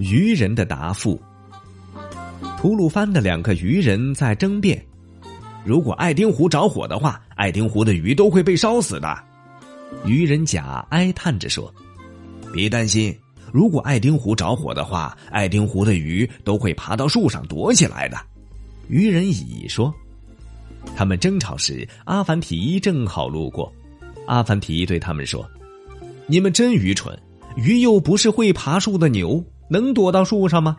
渔人的答复。吐鲁番的两个渔人在争辩：如果爱丁湖着火的话，爱丁湖的鱼都会被烧死的。渔人甲哀叹着说：“别担心，如果爱丁湖着火的话，爱丁湖的鱼都会爬到树上躲起来的。”渔人乙说：“他们争吵时，阿凡提正好路过。阿凡提对他们说：‘你们真愚蠢，鱼又不是会爬树的牛，能躲到树上吗？’